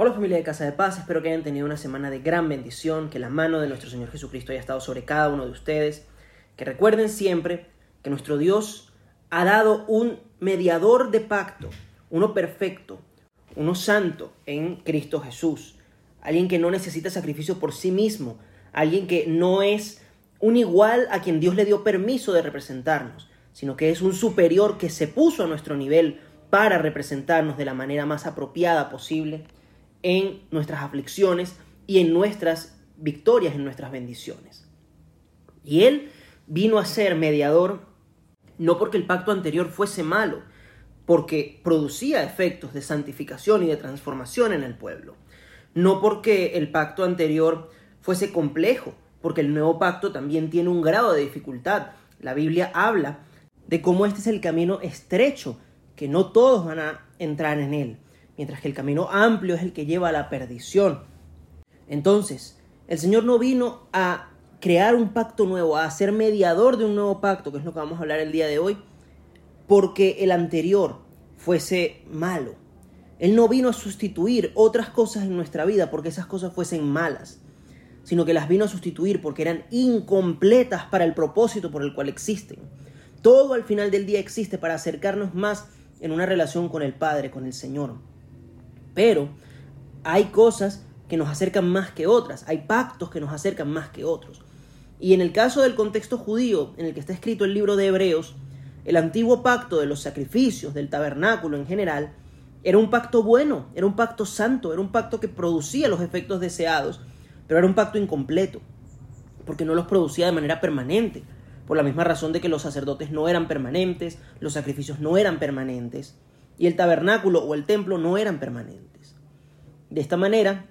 Hola familia de Casa de Paz, espero que hayan tenido una semana de gran bendición, que la mano de nuestro Señor Jesucristo haya estado sobre cada uno de ustedes, que recuerden siempre que nuestro Dios ha dado un mediador de pacto, uno perfecto, uno santo en Cristo Jesús, alguien que no necesita sacrificio por sí mismo, alguien que no es un igual a quien Dios le dio permiso de representarnos, sino que es un superior que se puso a nuestro nivel para representarnos de la manera más apropiada posible en nuestras aflicciones y en nuestras victorias, en nuestras bendiciones. Y Él vino a ser mediador no porque el pacto anterior fuese malo, porque producía efectos de santificación y de transformación en el pueblo. No porque el pacto anterior fuese complejo, porque el nuevo pacto también tiene un grado de dificultad. La Biblia habla de cómo este es el camino estrecho, que no todos van a entrar en él mientras que el camino amplio es el que lleva a la perdición. Entonces, el Señor no vino a crear un pacto nuevo, a ser mediador de un nuevo pacto, que es lo que vamos a hablar el día de hoy, porque el anterior fuese malo. Él no vino a sustituir otras cosas en nuestra vida porque esas cosas fuesen malas, sino que las vino a sustituir porque eran incompletas para el propósito por el cual existen. Todo al final del día existe para acercarnos más en una relación con el Padre, con el Señor. Pero hay cosas que nos acercan más que otras, hay pactos que nos acercan más que otros. Y en el caso del contexto judío en el que está escrito el libro de Hebreos, el antiguo pacto de los sacrificios, del tabernáculo en general, era un pacto bueno, era un pacto santo, era un pacto que producía los efectos deseados, pero era un pacto incompleto, porque no los producía de manera permanente, por la misma razón de que los sacerdotes no eran permanentes, los sacrificios no eran permanentes, y el tabernáculo o el templo no eran permanentes. De esta manera,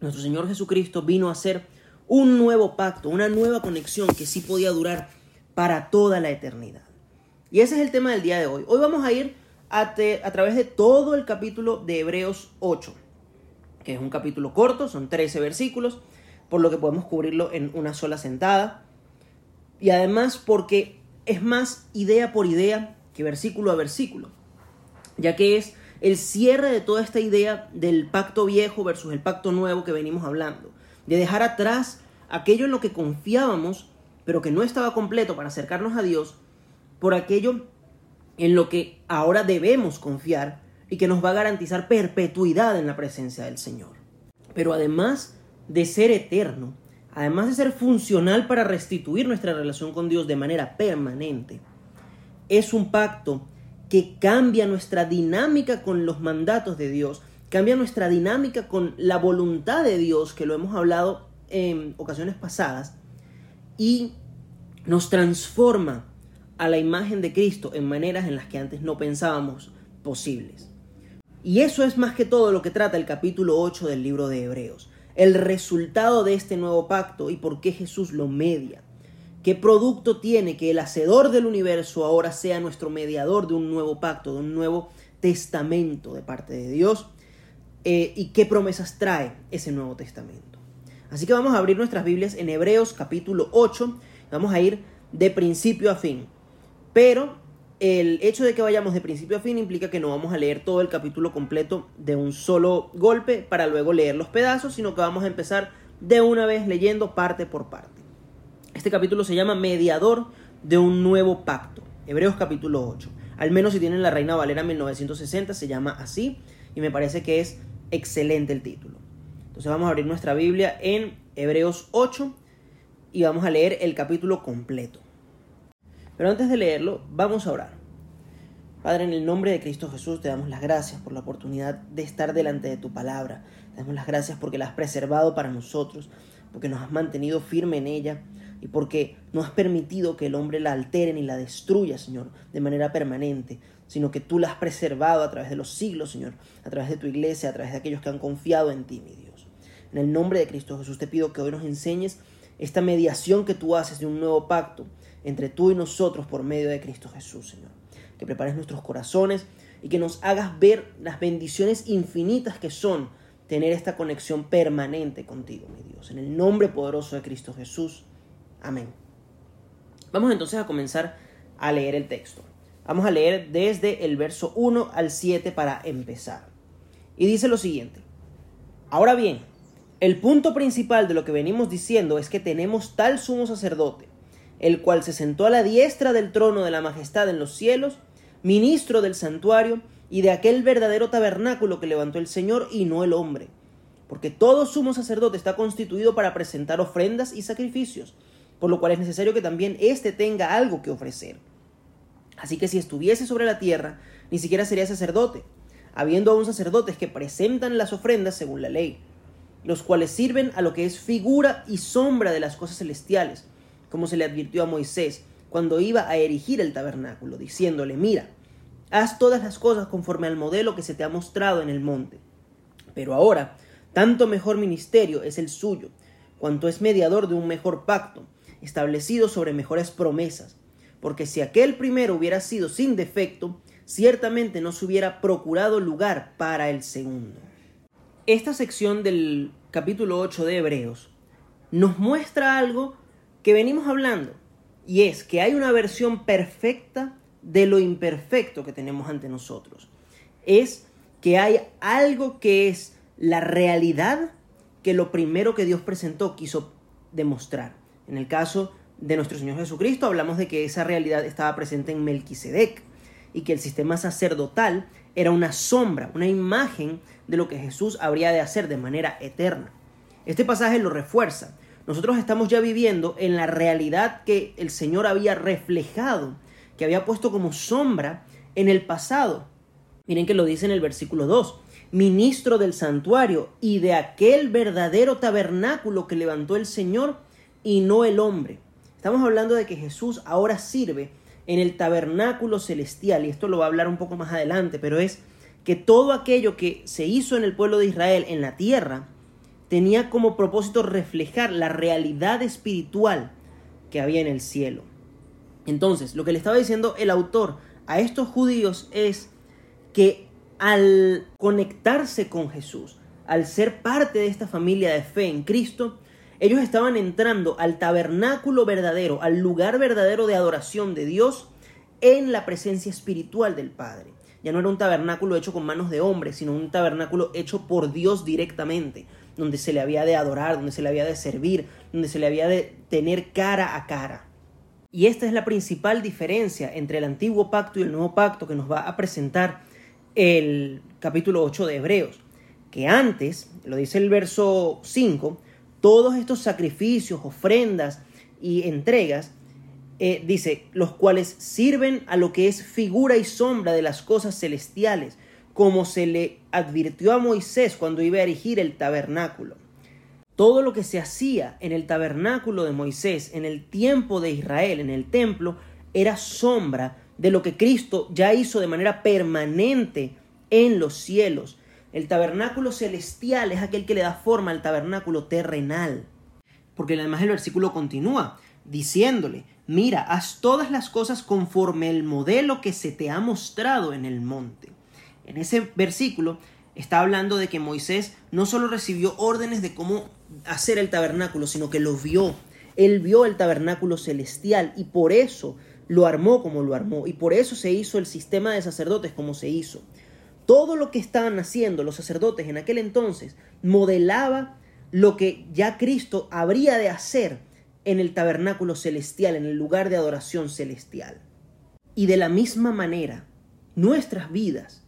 nuestro Señor Jesucristo vino a hacer un nuevo pacto, una nueva conexión que sí podía durar para toda la eternidad. Y ese es el tema del día de hoy. Hoy vamos a ir a, través de todo el capítulo de Hebreos 8, que es un capítulo corto, son 13 versículos, por lo que podemos cubrirlo en una sola sentada. Y además porque es más idea por idea que versículo a versículo ya que es el cierre de toda esta idea del pacto viejo versus el pacto nuevo que venimos hablando, de dejar atrás aquello en lo que confiábamos, pero que no estaba completo para acercarnos a Dios, por aquello en lo que ahora debemos confiar y que nos va a garantizar perpetuidad en la presencia del Señor. Pero además de ser eterno, además de ser funcional para restituir nuestra relación con Dios de manera permanente, es un pacto que cambia nuestra dinámica con los mandatos de Dios, cambia nuestra dinámica con la voluntad de Dios, que lo hemos hablado en ocasiones pasadas, y nos transforma a la imagen de Cristo en maneras en las que antes no pensábamos posibles. Y eso es más que todo lo que trata el capítulo 8 del libro de Hebreos, el resultado de este nuevo pacto y por qué Jesús lo media. ¿Qué producto tiene que el hacedor del universo ahora sea nuestro mediador de un nuevo pacto, de un nuevo testamento de parte de Dios? Eh, ¿Y qué promesas trae ese nuevo testamento? Así que vamos a abrir nuestras Biblias en Hebreos capítulo 8. Vamos a ir de principio a fin. Pero el hecho de que vayamos de principio a fin implica que no vamos a leer todo el capítulo completo de un solo golpe para luego leer los pedazos, sino que vamos a empezar de una vez leyendo parte por parte. Este capítulo se llama Mediador de un nuevo pacto. Hebreos capítulo 8. Al menos si tienen la Reina Valera 1960 se llama así y me parece que es excelente el título. Entonces vamos a abrir nuestra Biblia en Hebreos 8 y vamos a leer el capítulo completo. Pero antes de leerlo, vamos a orar. Padre, en el nombre de Cristo Jesús te damos las gracias por la oportunidad de estar delante de tu palabra. Te damos las gracias porque la has preservado para nosotros, porque nos has mantenido firme en ella y porque no has permitido que el hombre la altere ni la destruya, Señor, de manera permanente, sino que tú la has preservado a través de los siglos, Señor, a través de tu iglesia, a través de aquellos que han confiado en ti, mi Dios. En el nombre de Cristo Jesús te pido que hoy nos enseñes esta mediación que tú haces de un nuevo pacto entre tú y nosotros por medio de Cristo Jesús, Señor. Que prepares nuestros corazones y que nos hagas ver las bendiciones infinitas que son tener esta conexión permanente contigo, mi Dios. En el nombre poderoso de Cristo Jesús. Amén. Vamos entonces a comenzar a leer el texto. Vamos a leer desde el verso 1 al 7 para empezar. Y dice lo siguiente. Ahora bien, el punto principal de lo que venimos diciendo es que tenemos tal sumo sacerdote, el cual se sentó a la diestra del trono de la majestad en los cielos, ministro del santuario y de aquel verdadero tabernáculo que levantó el Señor y no el hombre. Porque todo sumo sacerdote está constituido para presentar ofrendas y sacrificios, por lo cual es necesario que también éste tenga algo que ofrecer. Así que si estuviese sobre la tierra, ni siquiera sería sacerdote, habiendo aún sacerdotes que presentan las ofrendas según la ley, los cuales sirven a lo que es figura y sombra de las cosas celestiales, como se le advirtió a Moisés cuando iba a erigir el tabernáculo, diciéndole, mira, haz todas las cosas conforme al modelo que se te ha mostrado en el monte. Pero ahora, tanto mejor ministerio es el suyo, cuanto es mediador de un mejor pacto, establecido sobre mejores promesas, porque si aquel primero hubiera sido sin defecto, ciertamente no se hubiera procurado lugar para el segundo. Esta sección del capítulo 8 de Hebreos nos muestra algo que venimos hablando, y es que hay una versión perfecta de lo imperfecto que tenemos ante nosotros. Es que hay algo que es la realidad que lo primero que Dios presentó quiso demostrar. En el caso de nuestro Señor Jesucristo hablamos de que esa realidad estaba presente en Melquisedec y que el sistema sacerdotal era una sombra, una imagen de lo que Jesús habría de hacer de manera eterna. Este pasaje lo refuerza. Nosotros estamos ya viviendo en la realidad que el Señor había reflejado, que había puesto como sombra en el pasado. Miren que lo dice en el versículo 2, ministro del santuario y de aquel verdadero tabernáculo que levantó el Señor y no el hombre. Estamos hablando de que Jesús ahora sirve en el tabernáculo celestial, y esto lo va a hablar un poco más adelante, pero es que todo aquello que se hizo en el pueblo de Israel en la tierra tenía como propósito reflejar la realidad espiritual que había en el cielo. Entonces, lo que le estaba diciendo el autor a estos judíos es que al conectarse con Jesús, al ser parte de esta familia de fe en Cristo, ellos estaban entrando al tabernáculo verdadero, al lugar verdadero de adoración de Dios en la presencia espiritual del Padre. Ya no era un tabernáculo hecho con manos de hombres, sino un tabernáculo hecho por Dios directamente, donde se le había de adorar, donde se le había de servir, donde se le había de tener cara a cara. Y esta es la principal diferencia entre el antiguo pacto y el nuevo pacto que nos va a presentar el capítulo 8 de Hebreos. Que antes, lo dice el verso 5, todos estos sacrificios, ofrendas y entregas, eh, dice, los cuales sirven a lo que es figura y sombra de las cosas celestiales, como se le advirtió a Moisés cuando iba a erigir el tabernáculo. Todo lo que se hacía en el tabernáculo de Moisés, en el tiempo de Israel, en el templo, era sombra de lo que Cristo ya hizo de manera permanente en los cielos, el tabernáculo celestial es aquel que le da forma al tabernáculo terrenal. Porque además el versículo continúa diciéndole, mira, haz todas las cosas conforme el modelo que se te ha mostrado en el monte. En ese versículo está hablando de que Moisés no solo recibió órdenes de cómo hacer el tabernáculo, sino que lo vio. Él vio el tabernáculo celestial y por eso lo armó como lo armó y por eso se hizo el sistema de sacerdotes como se hizo. Todo lo que estaban haciendo los sacerdotes en aquel entonces modelaba lo que ya Cristo habría de hacer en el tabernáculo celestial, en el lugar de adoración celestial. Y de la misma manera, nuestras vidas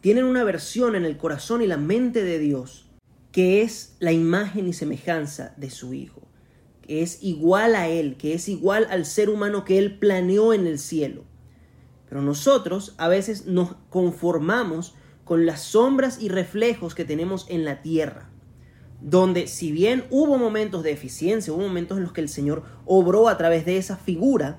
tienen una versión en el corazón y la mente de Dios que es la imagen y semejanza de su Hijo, que es igual a Él, que es igual al ser humano que Él planeó en el cielo. Pero nosotros a veces nos conformamos con las sombras y reflejos que tenemos en la tierra, donde si bien hubo momentos de eficiencia, hubo momentos en los que el Señor obró a través de esa figura,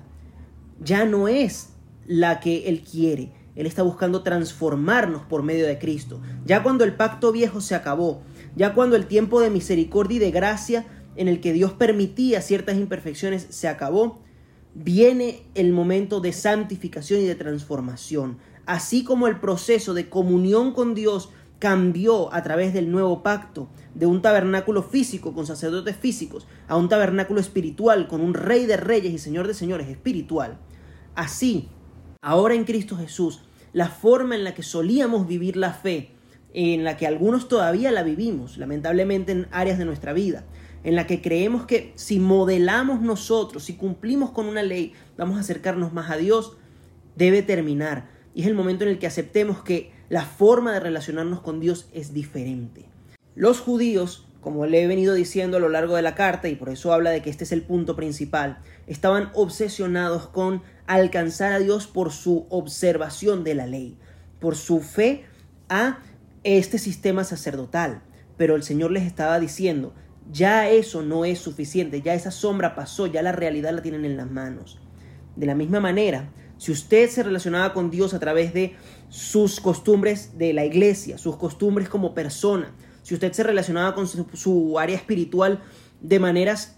ya no es la que Él quiere. Él está buscando transformarnos por medio de Cristo. Ya cuando el pacto viejo se acabó, ya cuando el tiempo de misericordia y de gracia en el que Dios permitía ciertas imperfecciones se acabó, viene el momento de santificación y de transformación. Así como el proceso de comunión con Dios cambió a través del nuevo pacto de un tabernáculo físico con sacerdotes físicos a un tabernáculo espiritual con un rey de reyes y señor de señores espiritual. Así, ahora en Cristo Jesús, la forma en la que solíamos vivir la fe en la que algunos todavía la vivimos, lamentablemente en áreas de nuestra vida, en la que creemos que si modelamos nosotros, si cumplimos con una ley, vamos a acercarnos más a Dios, debe terminar. Y es el momento en el que aceptemos que la forma de relacionarnos con Dios es diferente. Los judíos, como le he venido diciendo a lo largo de la carta, y por eso habla de que este es el punto principal, estaban obsesionados con alcanzar a Dios por su observación de la ley, por su fe a este sistema sacerdotal. Pero el Señor les estaba diciendo, ya eso no es suficiente, ya esa sombra pasó, ya la realidad la tienen en las manos. De la misma manera, si usted se relacionaba con Dios a través de sus costumbres de la iglesia, sus costumbres como persona, si usted se relacionaba con su, área espiritual de maneras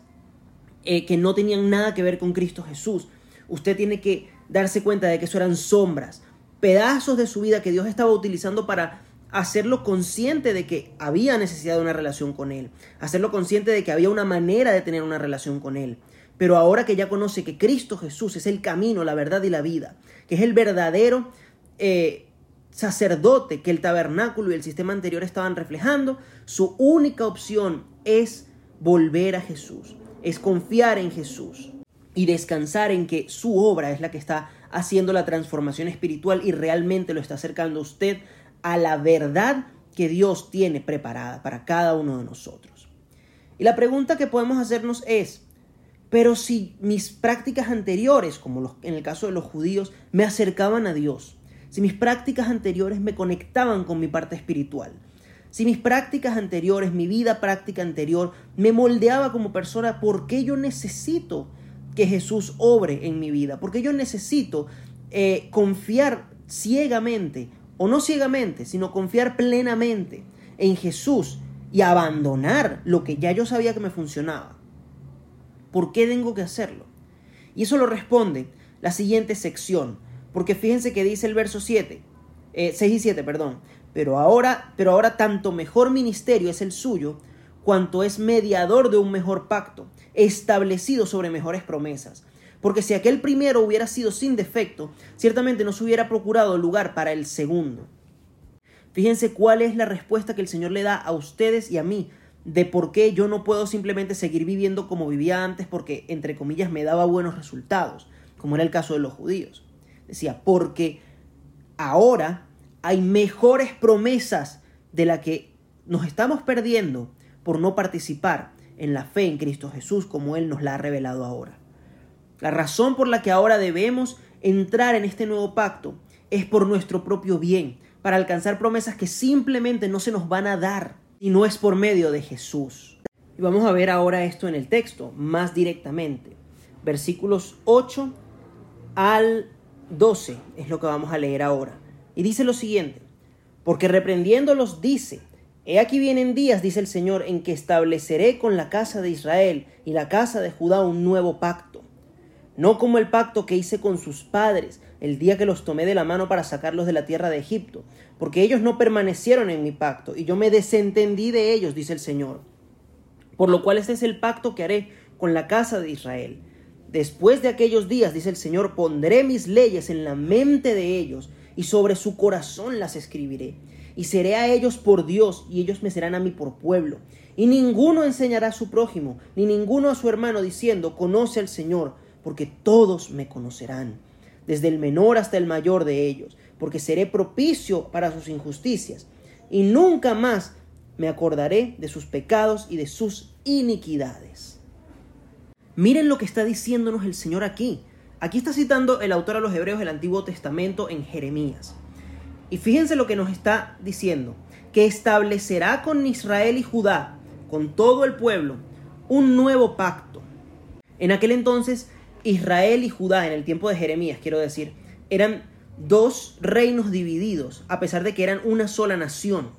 eh, que no tenían nada que ver con Cristo Jesús, usted tiene que darse cuenta de que eso eran sombras, pedazos de su vida que Dios estaba utilizando para hacerlo consciente de que había necesidad de una relación con Él, hacerlo consciente de que había una manera de tener una relación con Él. Pero ahora que ya conoce que Cristo Jesús es el camino, la verdad y la vida, que es el verdadero eh, sacerdote que el tabernáculo y el sistema anterior estaban reflejando, su única opción es volver a Jesús, es confiar en Jesús y descansar en que su obra es la que está haciendo la transformación espiritual y realmente lo está acercando a usted a la verdad que Dios tiene preparada para cada uno de nosotros. Y la pregunta que podemos hacernos es, pero si mis prácticas anteriores, como en el caso de los judíos, me acercaban a Dios, si mis prácticas anteriores me conectaban con mi parte espiritual, si mis prácticas anteriores, mi vida práctica anterior, me moldeaba como persona, ¿por qué yo necesito que Jesús obre en mi vida? ¿Por qué yo necesito eh, confiar ciegamente o no ciegamente, sino confiar plenamente en Jesús y abandonar lo que ya yo sabía que me funcionaba. ¿Por qué tengo que hacerlo? Y eso lo responde la siguiente sección, porque fíjense que dice el verso 7, 6 eh, y 7, perdón, pero ahora, pero ahora tanto mejor ministerio es el suyo, cuanto es mediador de un mejor pacto, establecido sobre mejores promesas porque si aquel primero hubiera sido sin defecto, ciertamente no se hubiera procurado lugar para el segundo. Fíjense cuál es la respuesta que el Señor le da a ustedes y a mí de por qué yo no puedo simplemente seguir viviendo como vivía antes porque, entre comillas, me daba buenos resultados, como era el caso de los judíos. Decía, porque ahora hay mejores promesas de la que nos estamos perdiendo por no participar en la fe en Cristo Jesús como Él nos la ha revelado ahora. La razón por la que ahora debemos entrar en este nuevo pacto es por nuestro propio bien, para alcanzar promesas que simplemente no se nos van a dar y no es por medio de Jesús. Y vamos a ver ahora esto en el texto, más directamente. Versículos 8 al 12 es lo que vamos a leer ahora. Y dice lo siguiente, porque reprendiéndolos dice, He aquí vienen días, dice el Señor, en que estableceré con la casa de Israel y la casa de Judá un nuevo pacto no como el pacto que hice con sus padres el día que los tomé de la mano para sacarlos de la tierra de Egipto, porque ellos no permanecieron en mi pacto, y yo me desentendí de ellos, dice el Señor. Por lo cual este es el pacto que haré con la casa de Israel. Después de aquellos días, dice el Señor, pondré mis leyes en la mente de ellos, y sobre su corazón las escribiré. Y seré a ellos por Dios, y ellos me serán a mí por pueblo. Y ninguno enseñará a su prójimo, ni ninguno a su hermano, diciendo, conoce al Señor, porque todos me conocerán, desde el menor hasta el mayor de ellos, porque seré propicio para sus injusticias, y nunca más me acordaré de sus pecados y de sus iniquidades. Miren lo que está diciéndonos el Señor aquí. Aquí está citando el autor a los Hebreos del Antiguo Testamento en Jeremías. Y fíjense lo que nos está diciendo, que establecerá con Israel y Judá, con todo el pueblo, un nuevo pacto. En aquel entonces Israel y Judá en el tiempo de Jeremías, quiero decir, eran dos reinos divididos, a pesar de que eran una sola nación.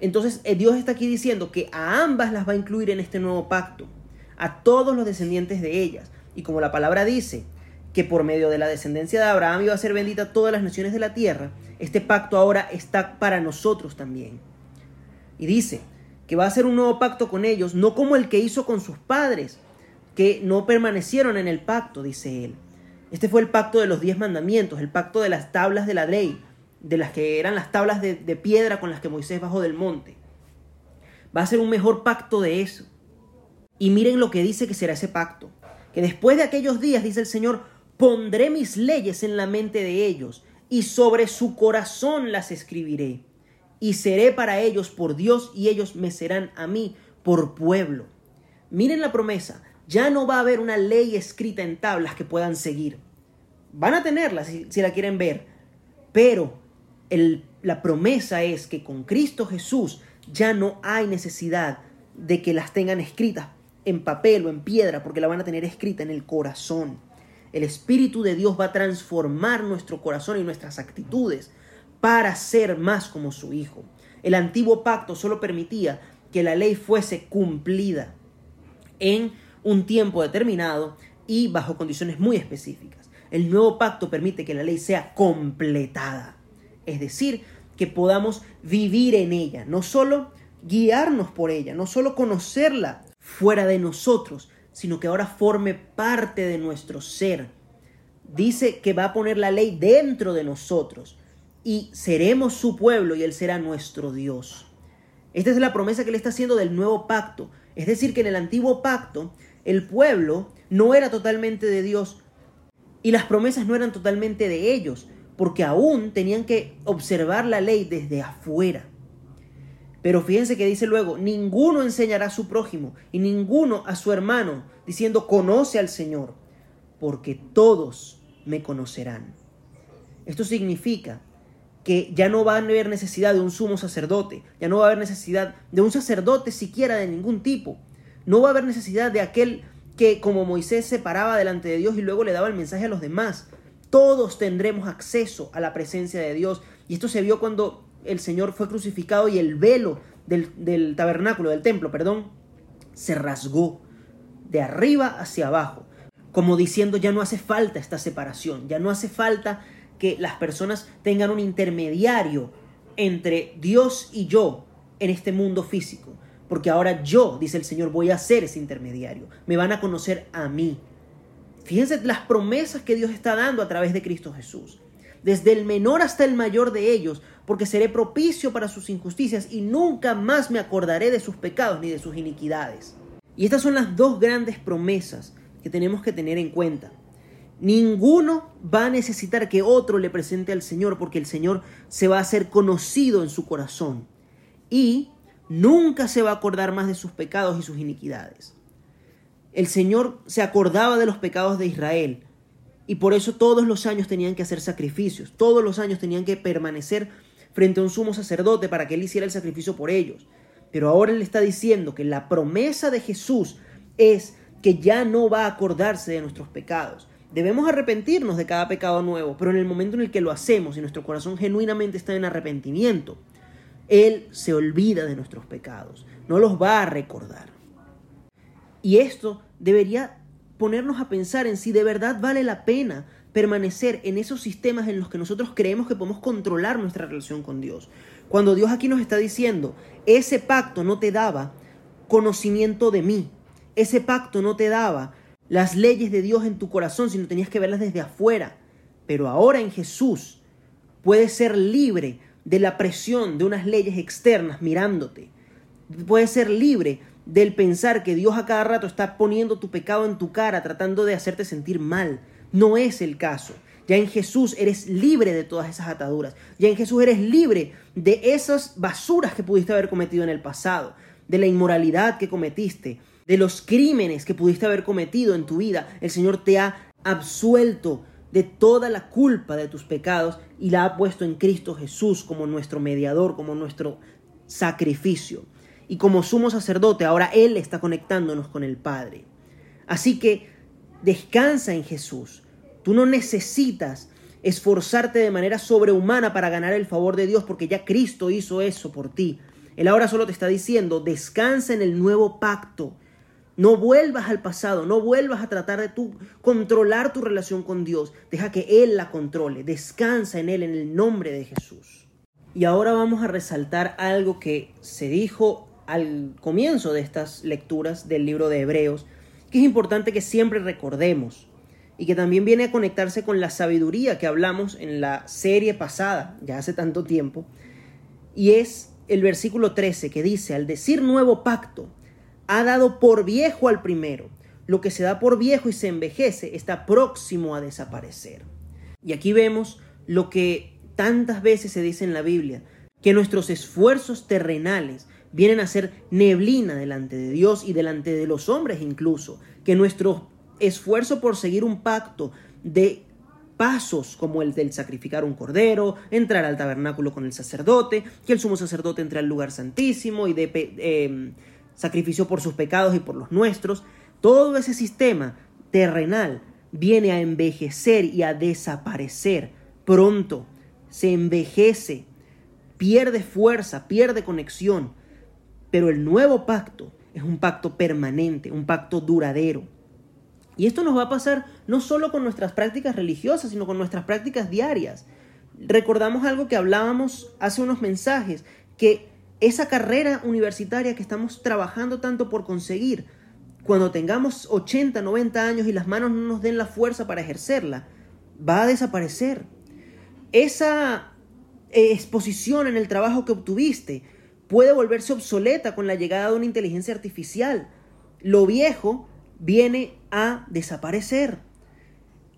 Entonces eh, Dios está aquí diciendo que a ambas las va a incluir en este nuevo pacto, a todos los descendientes de ellas. Y como la palabra dice que por medio de la descendencia de Abraham iba a ser bendita todas las naciones de la tierra, este pacto ahora está para nosotros también. Y dice que va a ser un nuevo pacto con ellos, no como el que hizo con sus padres, que no permanecieron en el pacto, dice él. Este fue el pacto de los diez mandamientos, el pacto de las tablas de la ley, de las que eran las tablas de, piedra con las que Moisés bajó del monte. Va a ser un mejor pacto de eso. Y miren lo que dice que será ese pacto. Que después de aquellos días, dice el Señor, pondré mis leyes en la mente de ellos y sobre su corazón las escribiré. Y seré para ellos por Dios y ellos me serán a mí por pueblo. Miren la promesa, ya no va a haber una ley escrita en tablas que puedan seguir. Van a tenerla si, la quieren ver, pero la promesa es que con Cristo Jesús ya no hay necesidad de que las tengan escritas en papel o en piedra, porque la van a tener escrita en el corazón. El Espíritu de Dios va a transformar nuestro corazón y nuestras actitudes para ser más como su Hijo. El antiguo pacto solo permitía que la ley fuese cumplida en un tiempo determinado y bajo condiciones muy específicas. El nuevo pacto permite que la ley sea completada, es decir, que podamos vivir en ella, no solo guiarnos por ella, no solo conocerla fuera de nosotros, sino que ahora forme parte de nuestro ser. Dice que va a poner la ley dentro de nosotros y seremos su pueblo y Él será nuestro Dios. Esta es la promesa que le está haciendo del nuevo pacto. Es decir, que en el antiguo pacto el pueblo no era totalmente de Dios y las promesas no eran totalmente de ellos, porque aún tenían que observar la ley desde afuera. Pero fíjense que dice luego, ninguno enseñará a su prójimo y ninguno a su hermano, diciendo, conoce al Señor, porque todos me conocerán. Esto significa que ya no va a haber necesidad de un sumo sacerdote, ya no va a haber necesidad de un sacerdote siquiera de ningún tipo, no va a haber necesidad de aquel que como Moisés se paraba delante de Dios y luego le daba el mensaje a los demás. Todos tendremos acceso a la presencia de Dios. Y esto se vio cuando el Señor fue crucificado y el velo del, tabernáculo, del templo, perdón, se rasgó de arriba hacia abajo, como diciendo ya no hace falta esta separación, ya no hace falta que las personas tengan un intermediario entre Dios y yo en este mundo físico, porque ahora yo, dice el Señor, voy a ser ese intermediario, me van a conocer a mí. Fíjense las promesas que Dios está dando a través de Cristo Jesús desde el menor hasta el mayor de ellos, porque seré propicio para sus injusticias y nunca más me acordaré de sus pecados ni de sus iniquidades. Y estas son las dos grandes promesas que tenemos que tener en cuenta. Ninguno va a necesitar que otro le presente al Señor porque el Señor se va a hacer conocido en su corazón y nunca se va a acordar más de sus pecados y sus iniquidades. El Señor se acordaba de los pecados de Israel, y por eso todos los años tenían que hacer sacrificios, todos los años tenían que permanecer frente a un sumo sacerdote para que él hiciera el sacrificio por ellos. Pero ahora él está diciendo que la promesa de Jesús es que ya no va a acordarse de nuestros pecados. Debemos arrepentirnos de cada pecado nuevo, pero en el momento en el que lo hacemos y nuestro corazón genuinamente está en arrepentimiento, Él se olvida de nuestros pecados, no los va a recordar. Y esto debería ponernos a pensar en si de verdad vale la pena permanecer en esos sistemas en los que nosotros creemos que podemos controlar nuestra relación con Dios. Cuando Dios aquí nos está diciendo, ese pacto no te daba conocimiento de mí, ese pacto no te daba las leyes de Dios en tu corazón, sino tenías que verlas desde afuera. Pero ahora en Jesús puedes ser libre de la presión de unas leyes externas mirándote. Puedes ser libre del pensar que Dios a cada rato está poniendo tu pecado en tu cara, tratando de hacerte sentir mal. No es el caso. Ya en Jesús eres libre de todas esas ataduras. Ya en Jesús eres libre de esas basuras que pudiste haber cometido en el pasado, de la inmoralidad que cometiste, de los crímenes que pudiste haber cometido en tu vida. El Señor te ha absuelto de toda la culpa de tus pecados y la ha puesto en Cristo Jesús como nuestro mediador, como nuestro sacrificio y como sumo sacerdote ahora Él está conectándonos con el Padre. Así que descansa en Jesús. Tú no necesitas esforzarte de manera sobrehumana para ganar el favor de Dios porque ya Cristo hizo eso por ti. Él ahora solo te está diciendo, descansa en el nuevo pacto. No vuelvas al pasado, no vuelvas a tratar de tú controlar tu relación con Dios. Deja que Él la controle. Descansa en Él en el nombre de Jesús. Y ahora vamos a resaltar algo que se dijo al comienzo de estas lecturas del libro de Hebreos, que es importante que siempre recordemos. y que también viene a conectarse con la sabiduría que hablamos en la serie pasada, ya hace tanto tiempo, y es el versículo 13 que dice, al decir nuevo pacto, ha dado por viejo al primero. Lo que se da por viejo y se envejece está próximo a desaparecer. Y aquí vemos lo que tantas veces se dice en la Biblia, que nuestros esfuerzos terrenales vienen a ser neblina delante de Dios y delante de los hombres incluso, que nuestro esfuerzo por seguir un pacto de pasos como el del sacrificar un cordero, entrar al tabernáculo con el sacerdote, que el sumo sacerdote entre al lugar santísimo y de em, sacrificio por sus pecados y por los nuestros, todo ese sistema terrenal viene a envejecer y a desaparecer pronto, se envejece, pierde fuerza, pierde conexión, pero el nuevo pacto es un pacto permanente, un pacto duradero. Y esto nos va a pasar no solo con nuestras prácticas religiosas, sino con nuestras prácticas diarias. Recordamos algo que hablábamos hace unos mensajes, que esa carrera universitaria que estamos trabajando tanto por conseguir, cuando tengamos 80, 90 años y las manos no nos den la fuerza para ejercerla, va a desaparecer. Esa eh, exposición en el trabajo que obtuviste puede volverse obsoleta con la llegada de una inteligencia artificial. Lo viejo viene a desaparecer.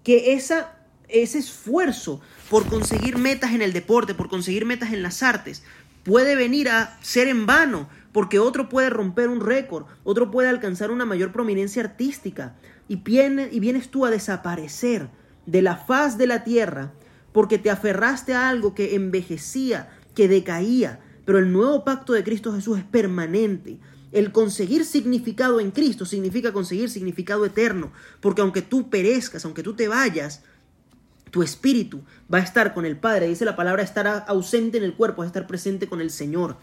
Que esa, ese esfuerzo por conseguir metas en el deporte, por conseguir metas en las artes, puede venir a ser en vano, porque otro puede romper un récord, otro puede alcanzar una mayor prominencia artística, y, y vienes tú a desaparecer de la faz de la tierra, porque te aferraste a algo que envejecía, que decaía, pero el nuevo pacto de Cristo Jesús es permanente. El conseguir significado en Cristo significa conseguir significado eterno, porque aunque tú perezcas, aunque tú te vayas, tu espíritu va a estar con el Padre. Dice la palabra estar ausente en el cuerpo, es estar presente con el Señor.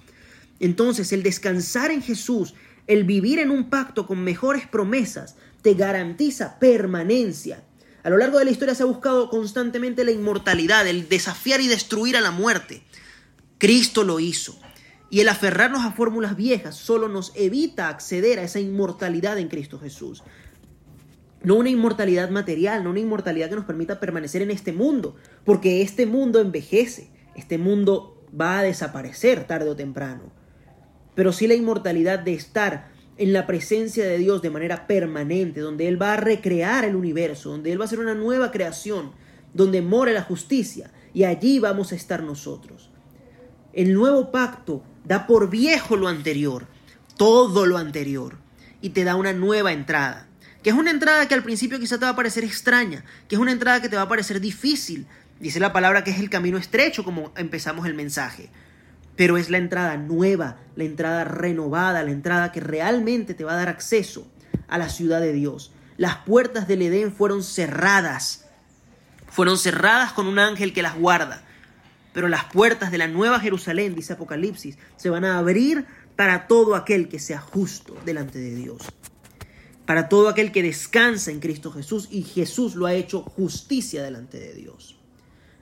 Entonces, el descansar en Jesús, el vivir en un pacto con mejores promesas, te garantiza permanencia. A lo largo de la historia se ha buscado constantemente la inmortalidad, el desafiar y destruir a la muerte. Cristo lo hizo. Y el aferrarnos a fórmulas viejas solo nos evita acceder a esa inmortalidad en Cristo Jesús. No una inmortalidad material, no una inmortalidad que nos permita permanecer en este mundo, porque este mundo envejece, este mundo va a desaparecer tarde o temprano. Pero sí la inmortalidad de estar en la presencia de Dios de manera permanente, donde Él va a recrear el universo, donde Él va a hacer una nueva creación, donde mora la justicia, y allí vamos a estar nosotros. El nuevo pacto da por viejo lo anterior, todo lo anterior, y te da una nueva entrada. Que es una entrada que al principio quizá te va a parecer extraña, que es una entrada que te va a parecer difícil. Dice la palabra que es el camino estrecho, como empezamos el mensaje. Pero es la entrada nueva, la entrada renovada, la entrada que realmente te va a dar acceso a la ciudad de Dios. Las puertas del Edén fueron cerradas. Fueron cerradas con un ángel que las guarda pero las puertas de la nueva Jerusalén, dice Apocalipsis, se van a abrir para todo aquel que sea justo delante de Dios. Para todo aquel que descansa en Cristo Jesús y Jesús lo ha hecho justicia delante de Dios.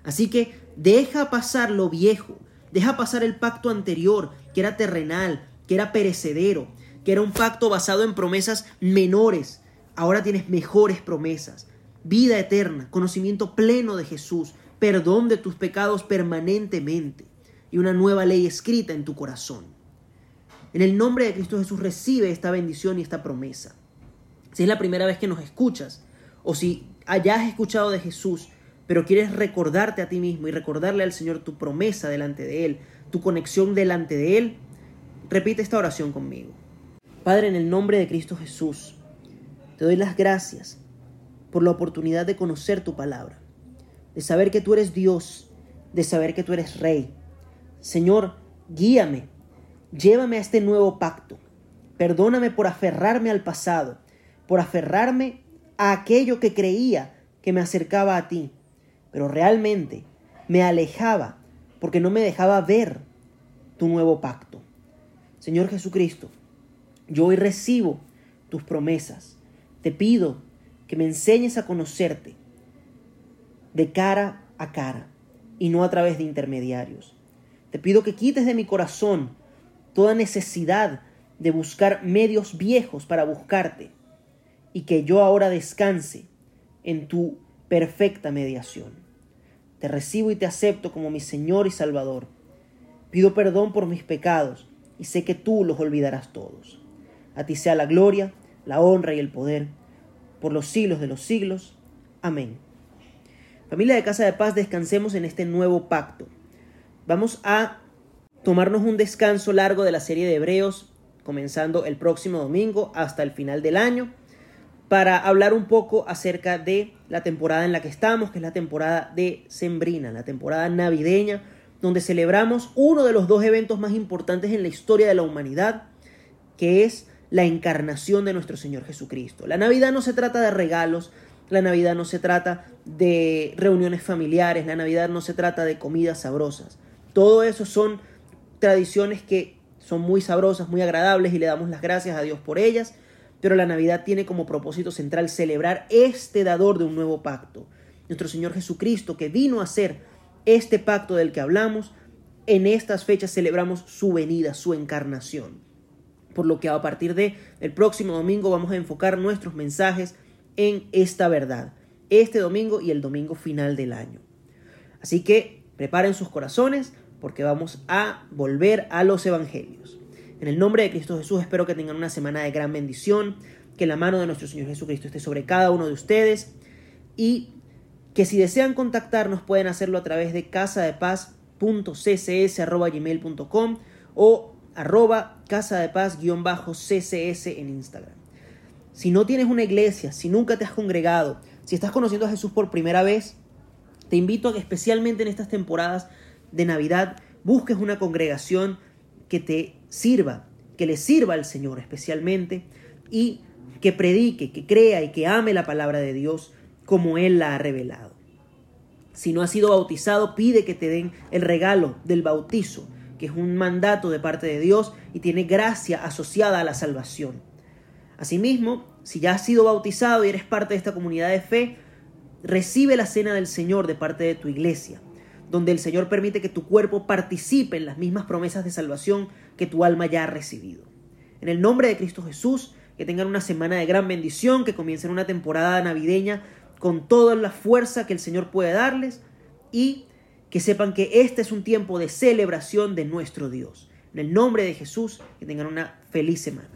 Así que deja pasar lo viejo, deja pasar el pacto anterior, que era terrenal, que era perecedero, que era un pacto basado en promesas menores. Ahora tienes mejores promesas, vida eterna, conocimiento pleno de Jesús, perdón de tus pecados permanentemente y una nueva ley escrita en tu corazón. En el nombre de Cristo Jesús recibe esta bendición y esta promesa. Si es la primera vez que nos escuchas, o si hayas escuchado de Jesús, pero quieres recordarte a ti mismo y recordarle al Señor tu promesa delante de Él, tu conexión delante de Él, repite esta oración conmigo. Padre, en el nombre de Cristo Jesús, te doy las gracias por la oportunidad de conocer tu palabra de saber que tú eres Dios, de saber que tú eres Rey. Señor, guíame, llévame a este nuevo pacto. Perdóname por aferrarme al pasado, por aferrarme a aquello que creía que me acercaba a ti, pero realmente me alejaba porque no me dejaba ver tu nuevo pacto. Señor Jesucristo, yo hoy recibo tus promesas. Te pido que me enseñes a conocerte, de cara a cara y no a través de intermediarios. Te pido que quites de mi corazón toda necesidad de buscar medios viejos para buscarte y que yo ahora descanse en tu perfecta mediación. Te recibo y te acepto como mi Señor y Salvador. Pido perdón por mis pecados y sé que tú los olvidarás todos. A ti sea la gloria, la honra y el poder por los siglos de los siglos. Amén. Familia de Casa de Paz, descansemos en este nuevo pacto. Vamos a tomarnos un descanso largo de la serie de Hebreos, comenzando el próximo domingo hasta el final del año, para hablar un poco acerca de la temporada en la que estamos, que es la temporada de Sembrina, la temporada navideña, donde celebramos uno de los dos eventos más importantes en la historia de la humanidad, que es la encarnación de nuestro Señor Jesucristo. La Navidad no se trata de regalos, la Navidad no se trata de reuniones familiares, la Navidad no se trata de comidas sabrosas. Todo eso son tradiciones que son muy sabrosas, muy agradables y le damos las gracias a Dios por ellas, pero la Navidad tiene como propósito central celebrar este dador de un nuevo pacto. Nuestro Señor Jesucristo que vino a ser este pacto del que hablamos, en estas fechas celebramos su venida, su encarnación. Por lo que a partir de el próximo domingo vamos a enfocar nuestros mensajes en esta verdad, este domingo y el domingo final del año. Así que preparen sus corazones porque vamos a volver a los evangelios. En el nombre de Cristo Jesús espero que tengan una semana de gran bendición, que la mano de nuestro Señor Jesucristo esté sobre cada uno de ustedes y que si desean contactarnos pueden hacerlo a través de casadepaz.ccs.gmail.com o arroba casadepaz-ccs en Instagram. Si no tienes una iglesia, si nunca te has congregado, si estás conociendo a Jesús por primera vez, te invito a que especialmente en estas temporadas de Navidad busques una congregación que te sirva, que le sirva al Señor especialmente y que predique, que crea y que ame la palabra de Dios como Él la ha revelado. Si no has sido bautizado, pide que te den el regalo del bautizo, que es un mandato de parte de Dios y tiene gracia asociada a la salvación. Asimismo, si ya has sido bautizado y eres parte de esta comunidad de fe, recibe la cena del Señor de parte de tu iglesia, donde el Señor permite que tu cuerpo participe en las mismas promesas de salvación que tu alma ya ha recibido. En el nombre de Cristo Jesús, que tengan una semana de gran bendición, que comiencen una temporada navideña con toda la fuerza que el Señor puede darles y que sepan que este es un tiempo de celebración de nuestro Dios. En el nombre de Jesús, que tengan una feliz semana.